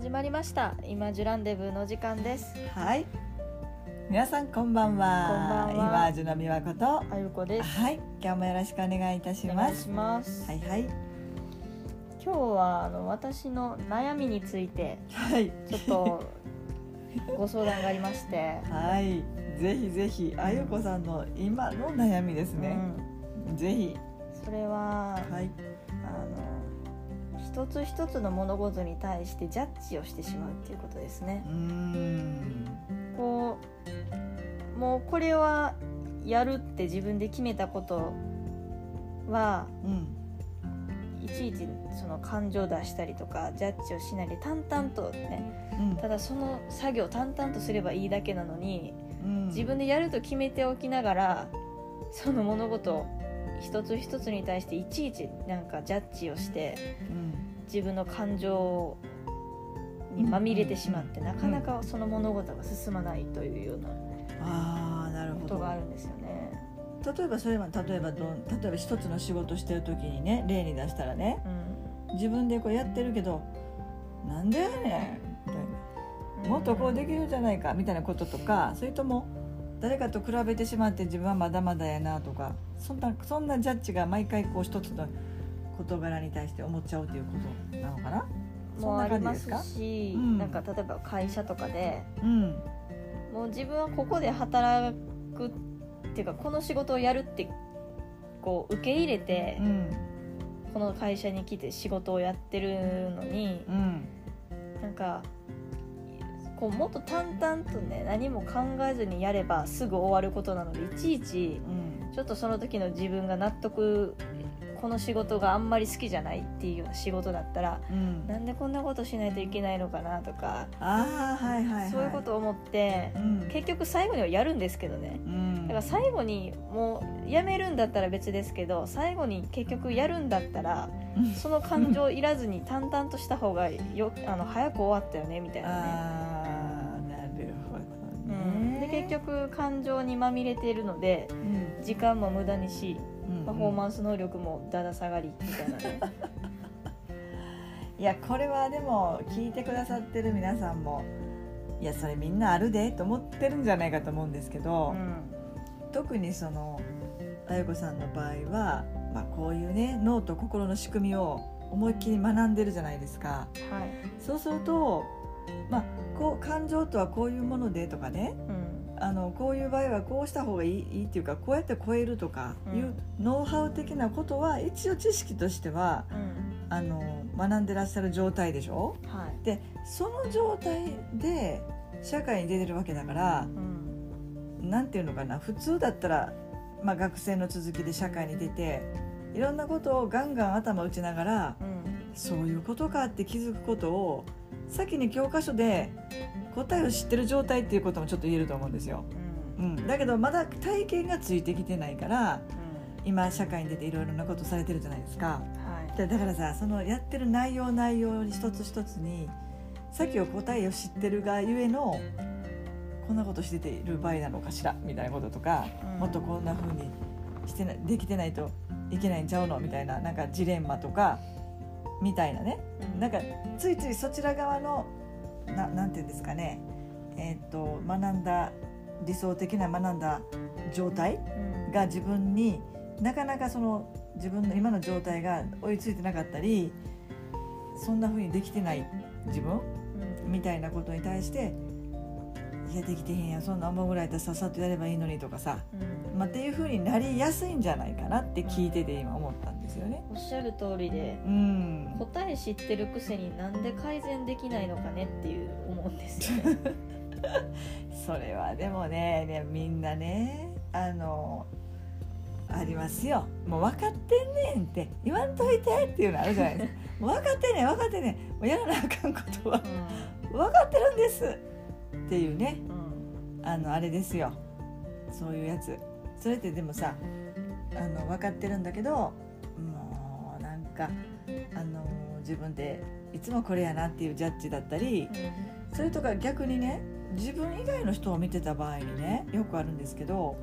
始まりました今ジュランデブーの時間ですはい。皆さんこんばんは。こんばんは今ジュの美和子と。あゆこですはい。今日もよろしくお願いいたします。はいはい。今日はあの私の悩みについてはい。ちょっとご相談がありまして、はい。ぜひぜひあゆこさんの今の悩みですね。ぜひ。うん、それははい。あの一つ一つの物事に対してジャッジをしてしまうっていうことですねう。こうもうこれはやるって自分で決めたことはうん。いちいちその感情を出したりとかジャッジをしないで淡々とねうん。ただその作業を淡々とすればいいだけなのにうん。自分でやると決めておきながらその物事一つ一つに対していちいちなんかジャッジをしてうん。自分の感情にまみれてしまってうんなかなかその物事が進まないというようなああ、なるほどことが。あるんですよね。例えばそれは例えばどん例えば一つの仕事してる時にね例に出したらねうん自分でこうやってるけどなんでやねんみたいな。もっとこうできるじゃないかみたいなこととかそれとも誰かと比べてしまって自分はまだまだやなとかそんなそんなジャッジが毎回こう一つの事柄に対して思っちゃうということなのかな？もうありますし、うん。なんか例えば会社とかでうんもう自分はここで働くっていうかこの仕事をやるってこう受け入れてう、ん。この会社に来て仕事をやってるのにうん。なんかこうもっと淡々とね何も考えずにやればすぐ終わることなのでいちいちうん。ちょっとその時の自分が納得この仕事があんまり好きじゃないっていうような仕事だったらうん。なんでこんなことしないといけないのかなとか、ああはいはいはいそういうことを思ってうん。結局最後にはやるんですけどね。うん。だから最後にもうやめるんだったら別ですけど最後に結局やるんだったらうん。その感情いらずに淡々とした方がよあの早く終わったよねみたいなね、ああなるほどうん、ねで結局感情にまみれているのでうん。時間も無駄にしうんパフォーマンス能力もだだ下がりみたいなね、いやこれはでも聞いてくださってる皆さんもいやそれみんなあるでと思ってるんじゃないかと思うんですけど、特にそのあゆこさんの場合は、まあ、こういうね脳と心の仕組みを思いっきり学んでるじゃないですか。うん、はい、そうすると、まあ、こう感情とはこういうものでとかねうん、あのこういう場合はこうした方がいいいいっていうかこうやって超えるとかいうノウハウ的なことは一応知識としてはうん、あの学んでらっしゃる状態でしょ？はい、でその状態で社会に出てるわけだからうん、なんていうのかな普通だったら、まあ、学生の続きで社会に出ていろんなことをガンガン頭打ちながらうん、そういうことかって気づくことを先に教科書で答えを知ってる状態っていうこともちょっと言えると思うんですよ。うん、うん、だけどまだ体験がついてきてないから今社会に出ていろいろなことされてるじゃないですか。はい、だだからさそのやってる内容内容一つ一つに先を答えを知ってるがゆえのこんなことしてている場合なのかしらみたいなこととか、うん。もっとこんな風にしてなできてないといけないんちゃうのみたいななんかジレンマとかみたいなね。なんかついついそちら側のななんていうんですかね。えーっと学んだ理想的な学んだ状態うん、が自分になかなかその自分の今の状態が追いついてなかったりそんな風にできてない自分うん、みたいなことに対していやできてへんやん。そんな思うぐらいやったらさっさとやればいいのにとかさ、うん、まあ、っていう風になりやすいんじゃないかなって聞いてて今思った。んですよね。おっしゃる通りでうん、答え知ってるくせになんで改善できないのかねっていう思うんですよね。それはでもねねみんなねあのありますよ。もう分かってんねんって言わんといてっていうのあるじゃないですか。分かってんねん分かってんねん。もうやらなあかんことは。分かってるんですっていうね。うん、あのあれですよ。そういうやつ。それってでもさあの分かってるんだけどかあの自分でいつもこれやなっていうジャッジだったりそれとか逆にね自分以外の人を見てた場合にねよくあるんですけど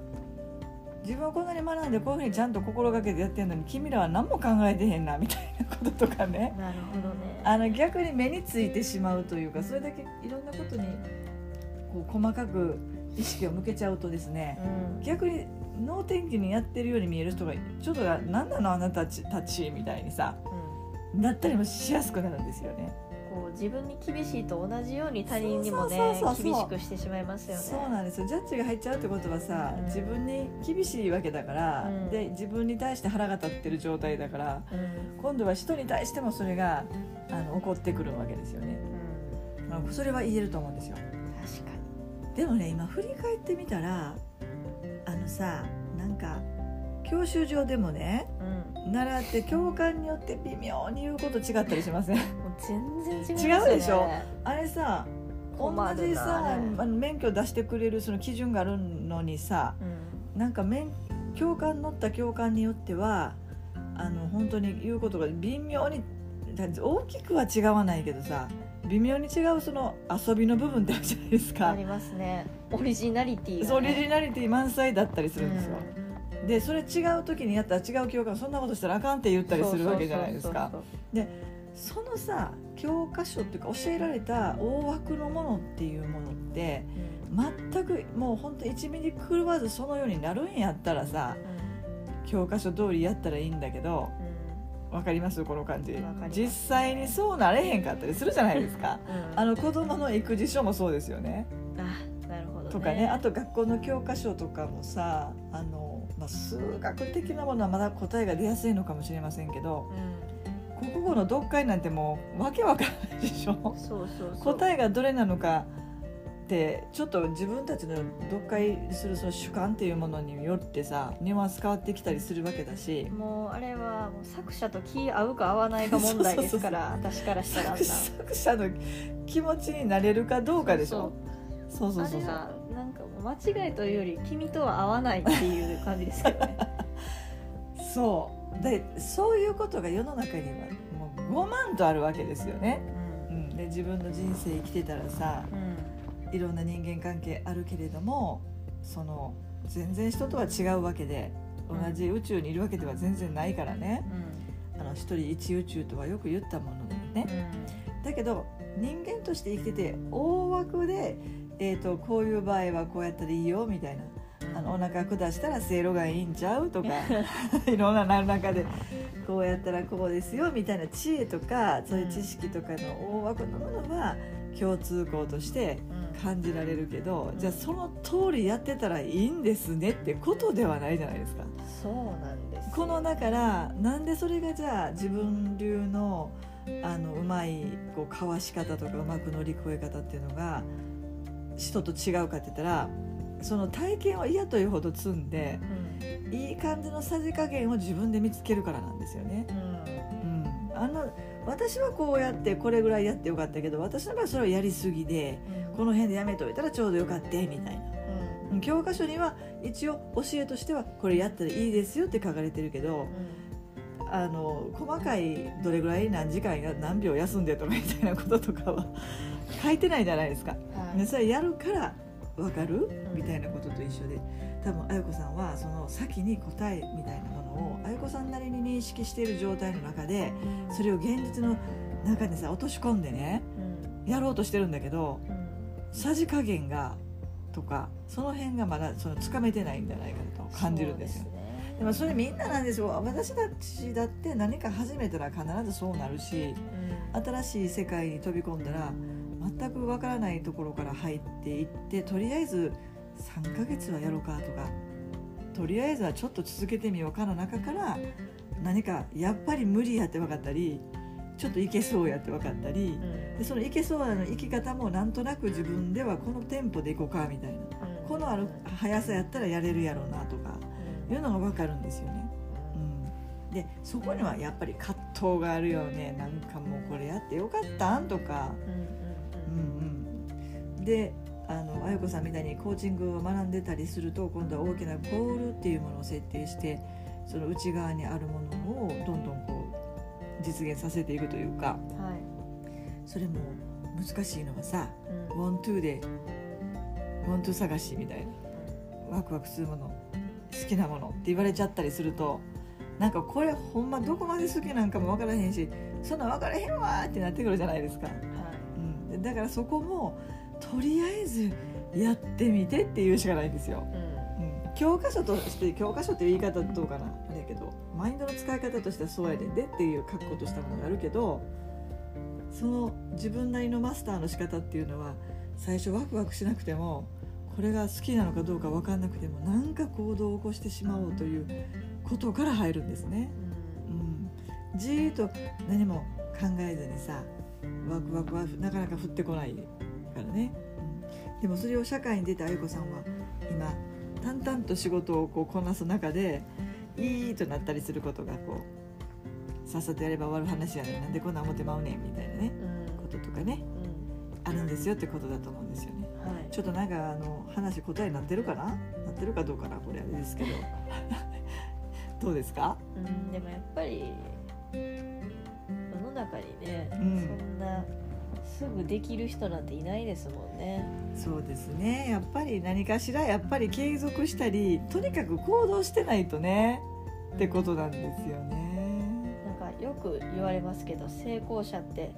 自分はこんなに学んでこういうふうにちゃんと心がけてやってるのに君らは何も考えてへんなみたいなこととかね。なるほどね。あの逆に目についてしまうというかそれだけいろんなことにこう細かく意識を向けちゃうとですねうん。逆に能天気にやってるように見える人がちょっと何なのあなたたちみたいにさうん。なったりもしやすくなるんですよね。こう自分に厳しいと同じように他人にもね厳しくしてしまいますよね。そうなんですよ。ジャッジが入っちゃうってことはさ、うん。自分に厳しいわけだから、うん。で自分に対して腹が立ってる状態だからうん。今度は人に対してもそれがあの起こってくるわけですよね、うん。まあ、それは言えると思うんですよ。確かに。でもね今振り返ってみたらあのさなんか教習所でもねうん。習って教官によって微妙に言うこと違ったりしません？全然違ね。違うでしょ？あれさ同じさあれ。あの免許出してくれるその基準があるのにさうん。なんか免教官乗った教官によってはあの本当に言うことが微妙にだ大きくは違わないけどさ微妙に違うその遊びの部分ってあるじゃないですか。ありますね。オリジナリティが、ね、そうオリジナリティ満載だったりするんですよ、でそれ違う時にやったら違う教官そんなことしたらあかんって言ったりするわけじゃないですか。そうそのさ教科書っていうか教えられた大枠のものっていうものって全くもう本当1ミリ狂わずそのようになるんやったらさ教科書通りやったらいいんだけどうんうんわかります？この感じ。実際にそうなれへんかったりするじゃないですか。うん。あの子供の育児書もそうですよね。あなるほど、ね、とかね。あと学校の教科書とかもさあの、まあ、数学的なものはまだ答えが出やすいのかもしれませんけどう国語の読解なんてもうわけわからないでしょ。ん、そうそうそう。答えがどれなのかってちょっと自分たちの読解するその主観っていうものによってさニュアンス変わってきたりするわけだし。もうあれはもう作者と気合うか合わないか問題ですから私からしたら作者の気持ちになれるかどうかでしょ。そうそうそうそう。なんかもう間違いというより君とは合わないっていう感じですけどね。そう。でそういうことが世の中にはもう5万とあるわけですよね、うん、で自分の人生生きてたらさうんうんいろんな人間関係あるけれどもその全然人とは違うわけで同じ宇宙にいるわけでは全然ないからね、あの一人一宇宙とはよく言ったものでね、だけど人間として生きてて大枠で、えー、とこういう場合はこうやったらいいよみたいなあのお腹下したらせいろがいいんちゃうとか いろんななる中でこうやったらこうですよみたいな知恵とかそういう知識とかの大枠のものは共通項としてうん感じられるけどじゃあその通りやってたらいいんですねってことではないじゃないですか。そうなんですよ。このだからなんでそれがじゃあ自分流のあのうまいこうかわし方とかうまく乗り越え方っていうのが人と違うかって言ったらその体験を嫌というほど積んでうん。いい感じのさじ加減を自分で見つけるからなんですよね。うん。うん、あの私はこうやってこれぐらいやってよかったけど私の場合それはやりすぎでこの辺でやめといたらちょうどよかったみたいな。うん。うん。教科書には一応教えとしてはこれやったらいいですよって書かれてるけどあの細かいどれぐらい何時間や何秒休んでとかみたいなこととかは 書いてないじゃないですか。はい。でそれやるから分かる？うん。みたいなことと一緒で。多分あゆこさんはその先に答えみたいなものをあゆこさんなりに認識している状態の中でそれを現実の中にさ落とし込んでねうん。やろうとしてるんだけどうんさじ加減がとかその辺がまだそのつかめてないんじゃないかと感じるんですよ。でもそれみんななんですよ。私たちだって何か始めたら必ずそうなるしうん。新しい世界に飛び込んだら全くわからないところから入っていってとりあえず3ヶ月はやろうかとかとりあえずはちょっと続けてみようかの中から何かやっぱり無理やって分かったりちょっといけそうやって分かったりうん。でそのいけそうなの生き方もなんとなく自分ではこのテンポでいこうかみたいな。このある速さやったらやれるやろうなとかいうのが分かるんですよね。うん、でそこにはやっぱり葛藤があるよね。なんかもうこれやってよかったんとか、うんうんうん、であのあゆこさんみたいにコーチングを学んでたりすると今度は大きなゴールっていうものを設定してその内側にあるものをどんどんこう実現させていくというか。うんはい。それも難しいのはさうん。ワントゥーでワントゥー探しみたいな。ワクワクするもの好きなものって言われちゃったりするとなんかこれほんまどこまで好きなんかも分からへんしそんなん分からへんわってなってくるじゃないですか、うん、だからそこもとりあえずやってみてっていうしかないんですよ、うん、教科書として教科書っていう言い方どうかなマインドの使い方としてはそうやででっていう格好としたものがあるけどその自分なりのマスターの仕方っていうのは最初ワクワクしなくてもこれが好きなのかどうか分かんなくても何か行動を起こしてしまおうということから入るんですね。うん、じーっと何も考えずにさワクワクはなかなか降ってこないからね、うん、でもそれを社会に出たあゆこさんは今淡々と仕事をこうこなす中でいいとなったりすることがこうさっさとやれば終わる話やねなんでこんな思ってまうねんみたいなね、うん、こととかね、うん、あるんですよってことだと思うんですよね。はい、ちょっとなんかあの話答えになってるかな？なってるかどうかなこれあれですけど。どうですか、うん、でもやっぱり世の中にね、うん、そんなすぐできる人なんていないですもんね。そうですね。やっぱり何かしらやっぱり継続したりとにかく行動してないとね、うん、ってことなんですよね。なんかよく言われますけど成功者って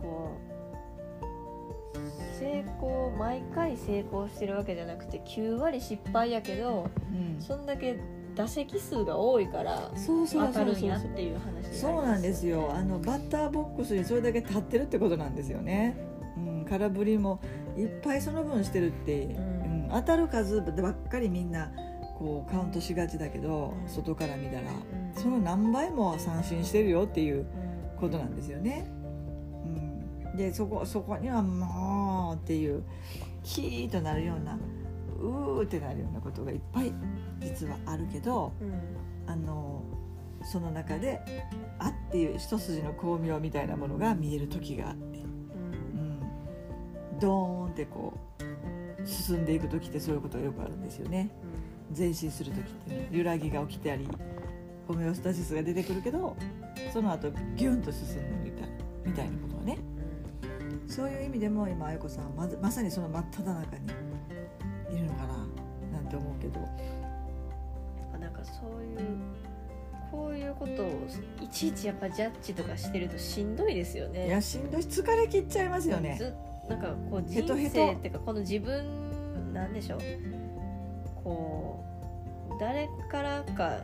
こう成功毎回成功してるわけじゃなくて9割失敗やけど、うん、そんだけ打席数が多いから当たるんやっていう話そうなんですよ。あのバッターボックスにそれだけ立ってるってことなんですよね、うん、空振りもいっぱいその分してるって、うん、うん、当たる数ばっかりみんなこうカウントしがちだけど、うん、外から見たら、うん、その何倍も三振してるよっていうことなんですよね。うん、でそこそこにはもうっていうキーとなるようなうーってなるようなことがいっぱい実はあるけど、うん、あのその中で「あ」っていう一筋の光明みたいなものが見える時があって、うん、ドーンってこう進んでいく時ってそういうことがよくあるんですよね。前進する時って、ね、揺らぎが起きてありホメオスタシスが出てくるけどその後ギュンと進むみたいみたいなことはね、そういう意味でも今あゆこさんはままさにその真っ只中にけど。なんかそういうこういうことをいちいちやっぱジャッジとかしてるとしんどいですよね。いやしんどい。疲れ切っちゃいますよね。なんかこう人生っていうかこの自分なんでしょう。こう誰からか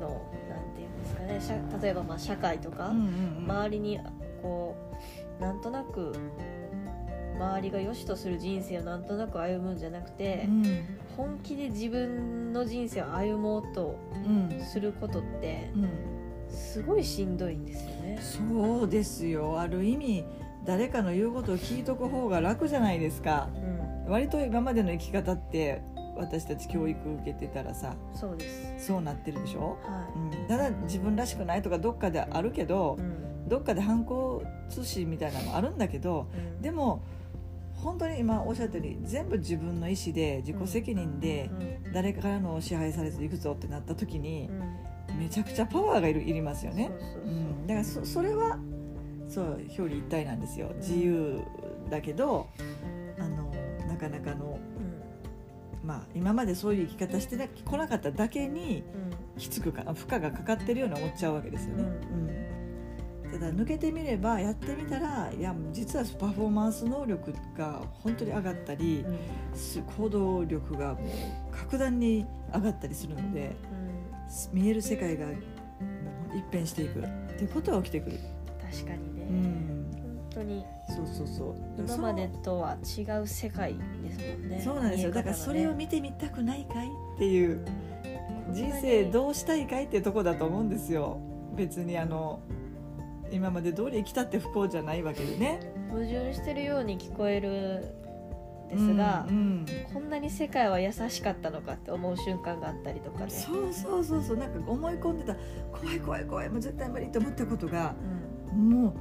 のなんていうんですかね例えばまあ社会とか、周りにこうなんとなく周りが良しとする人生をなんとなく歩むんじゃなくて、うん、本気で自分の人生を歩もうとすることって、すごいしんどいんですよね。そうですよ。ある意味誰かの言うことを聞いとく方が楽じゃないですか、うん、割と今までの生き方って私たち教育受けてたらさそうです。そうなってるでしょ、はい。うん、ただ自分らしくないとかどっかであるけど、うん、どっかで反抗通信みたいなのあるんだけど、うん、でも本当に今おっしゃったように全部自分の意思で自己責任で誰からの支配されずいくぞってなった時にめちゃくちゃパワーがいるいりますよね。だからそそれはそう表裏一体なんですよ。自由だけどあのなかなかの、まあ、今までそういう生き方してこなかっただけにきつくか負荷がかかってるように思っちゃうわけですよね。うんただ抜けてみればやってみたらいや実はパフォーマンス能力が本当に上がったり、うん、行動力がもう格段に上がったりするので、うん、見える世界が一変していくっていうことが起きてくる。確かにね、うん、本当に。そうそうそう。今までとは違う世界ですもんね。そうなんですよ、ね、だからそれを見てみたくないかいっていう人生どうしたいかいっていうとこだと思うんですよ。別にあの今まで通り生きたって不幸じゃないわけでね。矛盾してるように聞こえるですが、うんうん、こんなに世界は優しかったのかって思う瞬間があったりとかね。そうそうそうそう。なんか思い込んでた。怖い怖い怖い。もう絶対無理と思ったことが、うん、もう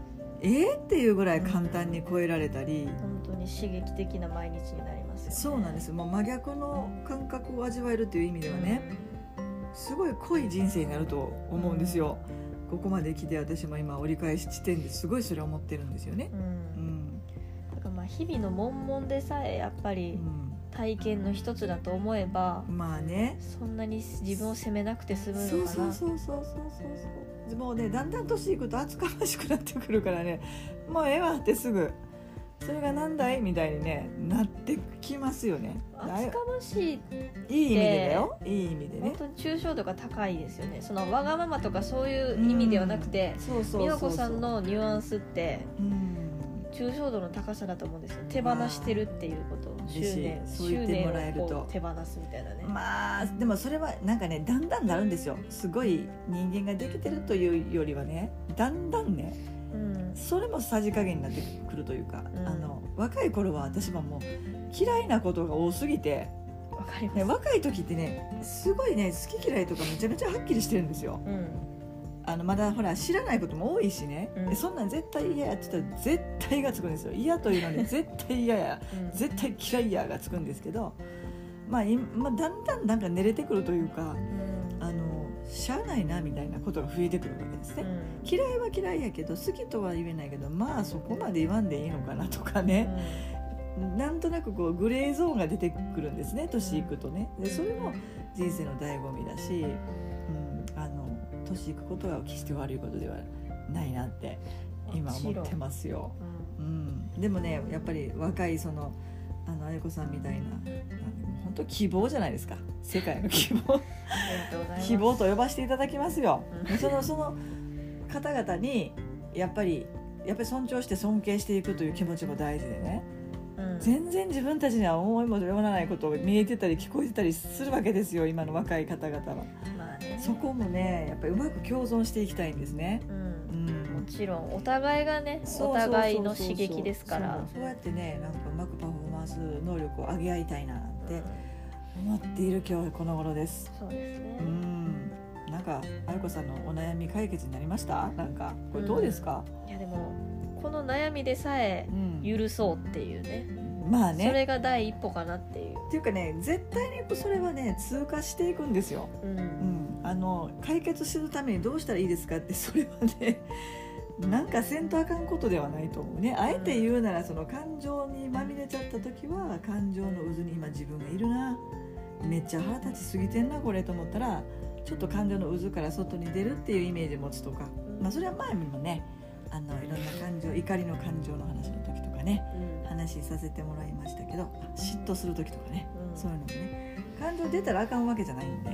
ええー、っていうぐらい簡単に超えられたり、本当に刺激的な毎日になります、ね、そうなんですもう真逆の感覚を味わえるという意味ではね、すごい濃い人生になると思うんですよ。ここまで来て私も今折り返し地点ですごいそれ思ってるんですよね。うん、だからまあ日々の悶々でさえやっぱり体験の一つだと思えばまあね。そんなに自分を責めなくて済むそうのかな。そうそうそうそうそうそう。もうねだんだん年いくと厚かましくなってくるからね。もうええわってすぐそれがなんだい？みたいにねなってきますよね。厚かましいいい意味でだよ。いい意味でね。本当に抽象度が高いですよね。そのわがままとかそういう意味ではなくて美和子さんのニュアンスってうん。抽象度の高さだと思うんですよ。手放してるっていうこと。執念そう言ってもらえると。手放すみたいなね、まあでもそれはなんかねだんだんなるんですよ。すごい人間ができてるというよりはねだんだんねうんそれもさじ加減になってくるというか、うん。あの若い頃は私はもう嫌いなことが多すぎて、わかります、ね、若い時ってねすごいね好き嫌いとかめちゃめちゃはっきりしてるんですよ。うん。あのまだほら知らないことも多いしね、うん。でそんなん絶対嫌やって言ったら絶対がつくんですよ。嫌というのに 絶対嫌や。うん。絶対嫌いやがつくんですけど、まあ、いまあだんだんなんか寝れてくるというかうしゃあないなみたいなことが増えてくるわけですね、嫌いは嫌いやけど好きとは言えないけどまあそこまで言わんでいいのかなとかね、なんとなくこうグレーゾーンが出てくるんですね年いくとね。でそれも人生の醍醐味だし、うん、あの年いくことは決して悪いことではないなって今思ってますよ、うん。うん、でもねやっぱり若いそのあの綾子さんみたいな。本当希望じゃないですか。世界の希望。希望と呼ばせていただきますよ。うん。そのその方々にやっぱりやっぱり尊重して尊敬していくという気持ちも大事でね。うん。全然自分たちには思いもよらないことが見えてたり聞こえてたりするわけですよ今の若い方々は。まあね。そこもねやっぱりうまく共存していきたいんですね。ううん。んもちろんお互いがねお互いの刺激ですから。そうそうやってねなんかうまくパフォーマンス能力を上げ合いたいなって思っている今日この頃です。そうですね。うん。なんかあゆこさんのお悩み解決になりました？なんかこれどうですか、いやでもこの悩みでさえうん。許そうっていうね。まあね。それが第一歩かなっていう。っていうかね絶対にそれはね通過していくんですよ、ううんん、あの解決するためにどうしたらいいですかってそれはねなんかせんとあかんことではないと思うね。あえて言うならその感情にまみれちゃった時は感情の渦に今自分がいるな。めっちゃ腹立ちすぎてんなこれと思ったらちょっと感情の渦から外に出るっていうイメージ持つとか、まあ、それは前にもねあのいろんな感情怒りの感情の話の時とかねうん。話させてもらいましたけど嫉妬する時とかねうん。そういうのもね。感情出たらあかんわけじゃないんで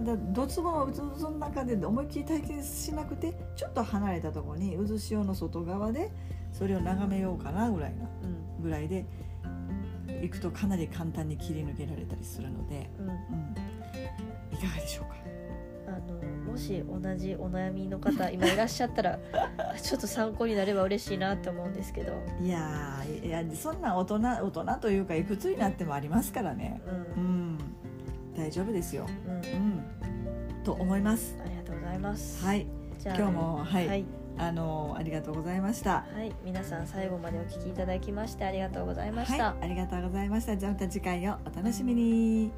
ただドツボの渦の中で思いっきり体験しなくてちょっと離れたところに渦潮の外側でそれを眺めようかなぐらいなうん。ぐらいで行くとかなり簡単に切り抜けられたりするので、うん。うん。うん、いかがでしょうか？あのもし同じお悩みの方今いらっしゃったら ちょっと参考になれば嬉しいなって思うんですけど、いやーいやそんな大人大人というかいくつになってもありますからね。うん。うん大丈夫ですよ、うん、うん、と思います。ありがとうございます。はい。じゃあ今日もはい。はい、あのありがとうございました。はい。皆さん最後までお聞きいただきましてありがとうございました。はい、ありがとうございました。じゃあまた次回をお楽しみに